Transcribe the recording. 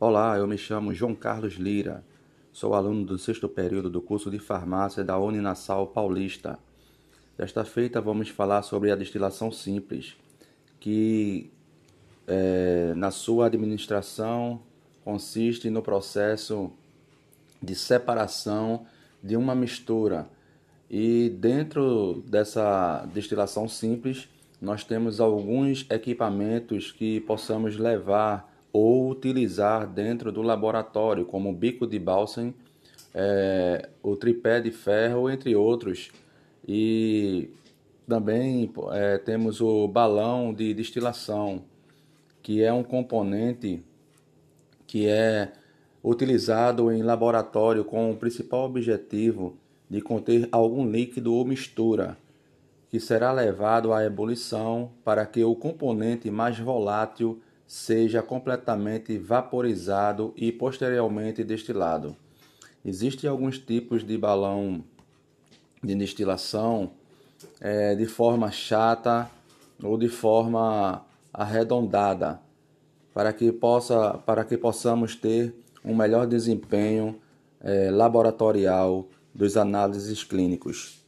Olá, eu me chamo João Carlos Lira, sou aluno do sexto período do curso de farmácia da Uninassal Paulista. Desta feita vamos falar sobre a destilação simples, que é, na sua administração consiste no processo de separação de uma mistura. E dentro dessa destilação simples, nós temos alguns equipamentos que possamos levar ou utilizar dentro do laboratório, como o bico de bálsamo, é, o tripé de ferro, entre outros. E também é, temos o balão de destilação, que é um componente que é utilizado em laboratório com o principal objetivo de conter algum líquido ou mistura, que será levado à ebulição para que o componente mais volátil seja completamente vaporizado e posteriormente destilado. Existem alguns tipos de balão de destilação é, de forma chata ou de forma arredondada para que, possa, para que possamos ter um melhor desempenho é, laboratorial dos análises clínicos.